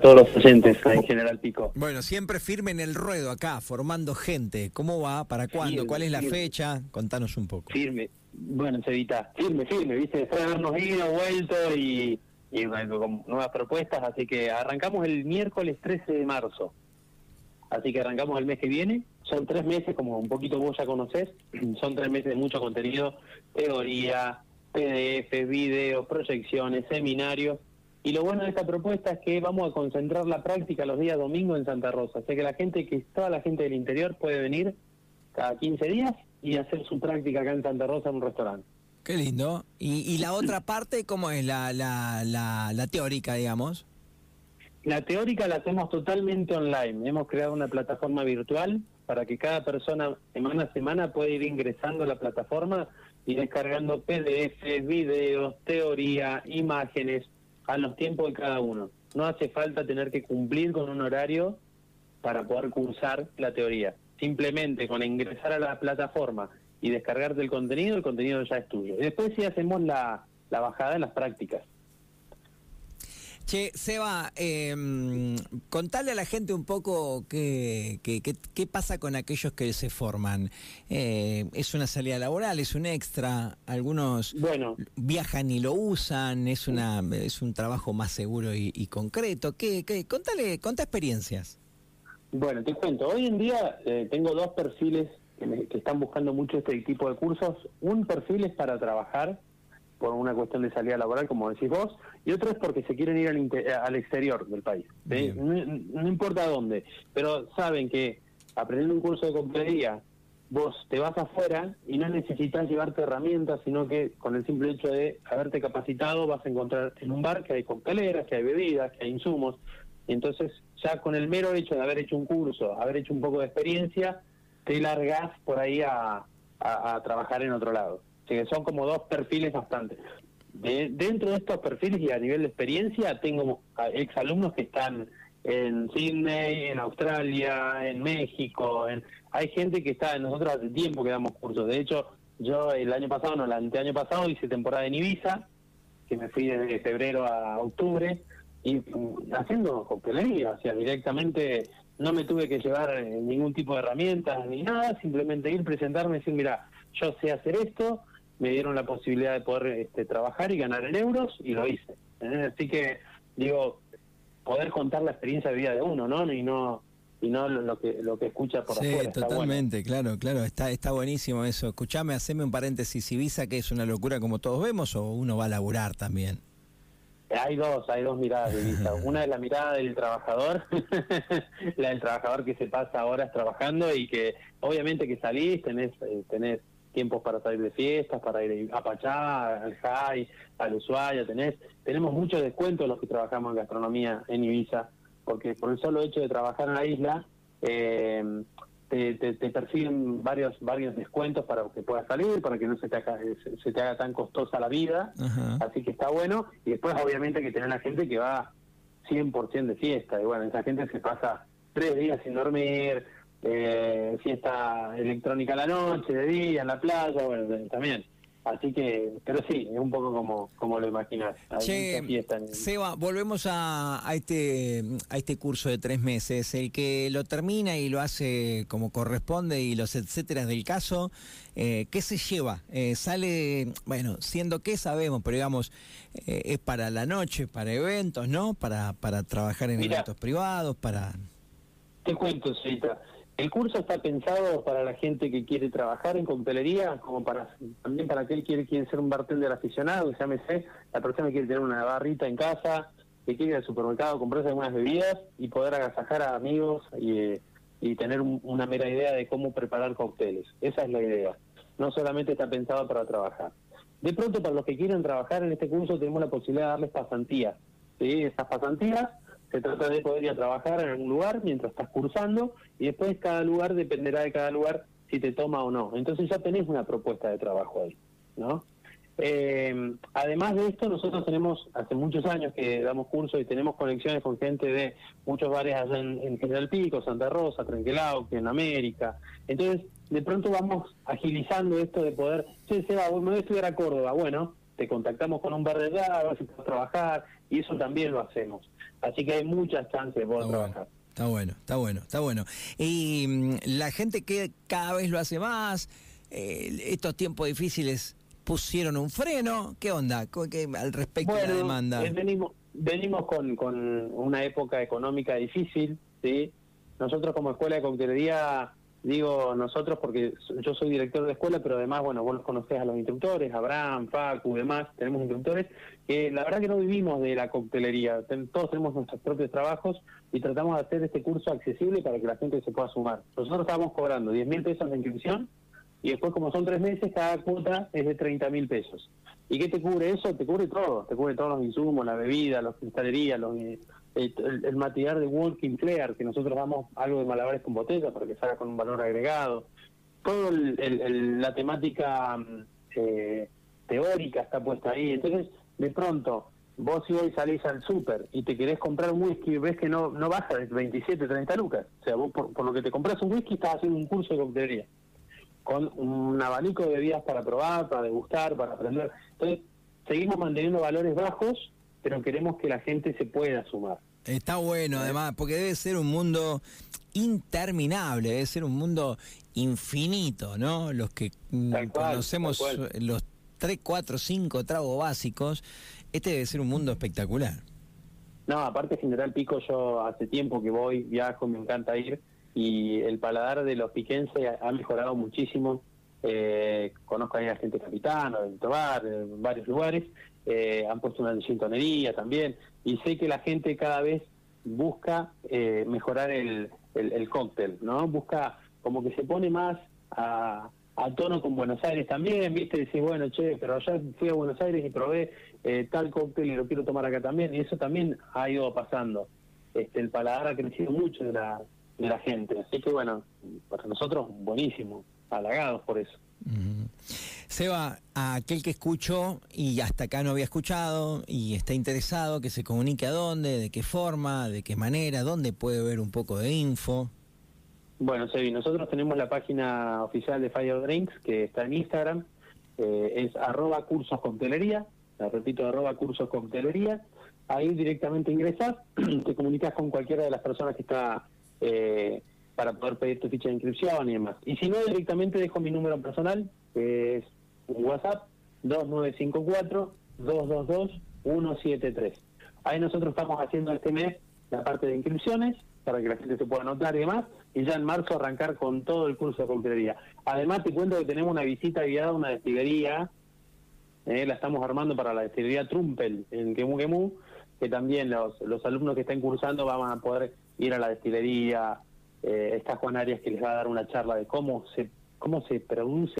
todos los oyentes en General Pico. Bueno, siempre firme en el ruedo acá, formando gente. ¿Cómo va? ¿Para cuándo? ¿Cuál es la fecha? Contanos un poco. Firme. Bueno, Cevita, firme, firme, ¿viste? Después de habernos ido, vuelto y, y con nuevas propuestas, así que arrancamos el miércoles 13 de marzo. Así que arrancamos el mes que viene. Son tres meses, como un poquito vos ya conocés, son tres meses de mucho contenido, teoría, PDF, videos, proyecciones, seminarios y lo bueno de esta propuesta es que vamos a concentrar la práctica los días domingos en Santa Rosa. O sea que la gente, que toda la gente del interior puede venir cada 15 días y hacer su práctica acá en Santa Rosa en un restaurante. Qué lindo. ¿Y, la otra parte cómo es la, la, la, teórica, digamos? La teórica la hacemos totalmente online. Hemos creado una plataforma virtual para que cada persona semana a semana pueda ir ingresando a la plataforma y descargando PDF, videos, teoría, imágenes, a los tiempos de cada uno. No hace falta tener que cumplir con un horario para poder cursar la teoría. Simplemente con ingresar a la plataforma y descargarte el contenido, el contenido ya es tuyo. Y después sí hacemos la, la bajada en las prácticas. Che, Seba, eh, contale a la gente un poco qué, qué, qué, pasa con aquellos que se forman. Eh, ¿Es una salida laboral? ¿Es un extra? Algunos bueno, viajan y lo usan. ¿Es una es un trabajo más seguro y, concreto? ¿Qué, qué, contale, conta experiencias. Bueno, te cuento. Hoy en día eh, tengo dos perfiles que, que están buscando mucho este tipo de cursos. Un perfil es para trabajar por una cuestión de salida laboral, como decís vos, y otro es porque se quieren ir al, exterior del país. No, importa dónde, pero saben que aprendiendo un curso de complería, vos te vas afuera y no necesitas llevarte herramientas, sino que con el simple hecho de haberte capacitado vas a encontrar en un bar que hay cocteleras, que hay bebidas, que hay insumos. Y entonces, ya con el mero hecho de haber hecho un curso, haber hecho un poco de experiencia, te largas por ahí a trabajar en otro lado que son como dos perfiles bastante. dentro de estos perfiles y a nivel de experiencia, tengo exalumnos que están en Sydney, en Australia, en México. En, hay gente que está, nosotros hace tiempo que damos cursos. De hecho, yo el año pasado, no, el anteaño pasado, hice temporada en Ibiza, que me fui desde febrero a octubre, y mm, haciendo coctelería, o sea, directamente no me tuve que llevar eh, ningún tipo de herramientas ni nada, simplemente ir, presentarme y decir, mira, yo sé hacer esto, me dieron la posibilidad de poder este, trabajar y ganar en euros y lo hice. ¿eh? Así que, digo, poder contar la experiencia de vida de uno, ¿no? Y no y no lo que lo que escucha por sí, totalmente, claro, claro, está está buenísimo eso. Escuchame, haceme un paréntesis, Ibiza, que es una locura como todos vemos, o uno va a laburar también. Hay dos, hay dos miradas de Ibiza. Una es la mirada del trabajador, la del trabajador que se pasa horas trabajando y que obviamente que salís, tenés, eh, tenés tiempos para salir de fiestas, para ir a Pachá, al JAI, al Ushuaia, tenés, tenemos muchos descuentos los que trabajamos en gastronomía en Ibiza, porque por el solo hecho de trabajar en la isla, eh, te, te, persiguen varios varios descuentos para que puedas salir, para que no se te haga, se te haga tan costosa la vida, así que está bueno, y después obviamente que tener la gente que va 100% de fiesta, y bueno, esa gente se pasa tres días sin dormir, eh, fiesta electrónica a la noche, de día, en la playa, bueno, también. Así que, pero sí, es un poco como, como lo imaginas. Che, Seba, volvemos a, a, este, a este curso de tres meses. El que lo termina y lo hace como corresponde y los etcétera del caso, eh, ¿qué se lleva? Eh, sale, bueno, siendo que sabemos, pero digamos, eh, es para la noche, para eventos, ¿no? Para, para trabajar en eventos privados, para... Te cuento, Cita. El curso está pensado para la gente que quiere trabajar en coctelería, como para también para aquel que quiere, ser un bartender aficionado, llámese, la persona que quiere tener una barrita en casa, que quiere ir al supermercado, comprarse algunas bebidas y poder agasajar a amigos y, y tener una mera idea de cómo preparar cócteles. Esa es la idea. No solamente está pensado para trabajar. De pronto, para los que quieren trabajar en este curso, tenemos la posibilidad de darles pasantías. ¿sí? Esas pasantías se trata de poder ir a trabajar en algún lugar mientras estás cursando y después cada lugar dependerá de cada lugar si te toma o no. Entonces ya tenés una propuesta de trabajo ahí, ¿no? Eh, además de esto, nosotros tenemos hace muchos años que damos cursos y tenemos conexiones con gente de muchos bares allá en, General Pico, Santa Rosa, Trenquelao, que en América. Entonces, de pronto vamos agilizando esto de poder, che, Seba, me voy a estudiar a Córdoba. Bueno, te contactamos con un bar de allá, a ver si puedes trabajar, y eso también lo hacemos. Así que hay muchas chances de poder trabajar. Está bueno, está bueno, está bueno. Y mm, la gente que cada vez lo hace más, eh, estos tiempos difíciles pusieron un freno, ¿qué onda ¿Qué, al respecto de la demanda? Eh, venimos, venimos con, con una época económica difícil, ¿sí? Nosotros como escuela de coctelería digo nosotros porque yo soy director de escuela, pero además, bueno, vos los conocés a los instructores, Abraham, Facu, demás, tenemos instructores, que la verdad que no vivimos de la coctelería, todos tenemos nuestros propios trabajos y tratamos de hacer este curso accesible para que la gente se pueda sumar. Nosotros estábamos cobrando 10 mil pesos de inscripción y después como son tres meses, cada cuota es de 30 mil pesos. ¿Y qué te cubre eso? Te cubre todo, te cubre todos los insumos, la bebida, la cristalería, los el, material de Walking Clear, que nosotros damos algo de malabares con botella para que salga con un valor agregado. Toda la temática mm, eh, teórica está puesta ahí. Entonces, de pronto, vos si hoy salís al súper y te querés comprar un whisky ves que no, no baja de 27, 30 lucas. O sea, vos por, lo que te compras un whisky estás haciendo un curso de coctelería. Con un abanico de bebidas para probar, para degustar, para aprender. Entonces, seguimos manteniendo valores bajos pero queremos que la gente se pueda sumar. Está bueno, además, porque debe ser un mundo interminable, debe ser un mundo infinito, ¿no? Los que mm, conocemos los 3, 4, 5 tragos básicos, este debe ser un mundo espectacular. No, aparte General Pico, yo hace tiempo que voy, viajo, me encanta ir, y el paladar de los piquenses ha mejorado muchísimo. Eh, conozco ahí a gente capitano, del Tobar, en varios lugares, eh, han puesto una sintonería también, y sé que la gente cada vez busca eh, mejorar el, el, cóctel, ¿no? Busca como que se pone más a, tono con Buenos Aires también, ¿viste? Dice, bueno, che, pero allá fui a Buenos Aires y probé eh, tal cóctel y lo quiero tomar acá también, y eso también ha ido pasando. Este, el paladar ha crecido mucho de la, de la gente, así que bueno, para nosotros buenísimo, halagados por eso. Seba, a aquel que escuchó y hasta acá no había escuchado y está interesado, que se comunique a dónde, de qué forma, de qué manera, dónde puede ver un poco de info. Bueno, Sebi, nosotros tenemos la página oficial de Fire Drinks que está en Instagram, eh, es arroba cursos coctelería, la repito, arroba cursos coctelería. Ahí directamente ingresas, te comunicas con cualquiera de las personas que está eh, para poder pedir tu ficha de inscripción y demás. Y si no, directamente dejo mi número personal, que es un WhatsApp 2954-222-173. Ahí nosotros estamos haciendo este mes la parte de inscripciones para que la gente se pueda anotar y demás, y ya en marzo arrancar con todo el curso de coctelería. Además te cuento que tenemos una visita guiada a una destilería, eh, la estamos armando para la destilería Trumpel en Quemu Quemu, que también los, los alumnos que estén cursando van a poder ir a la destilería, está Juan Arias que les va a dar una charla de cómo se, cómo se produce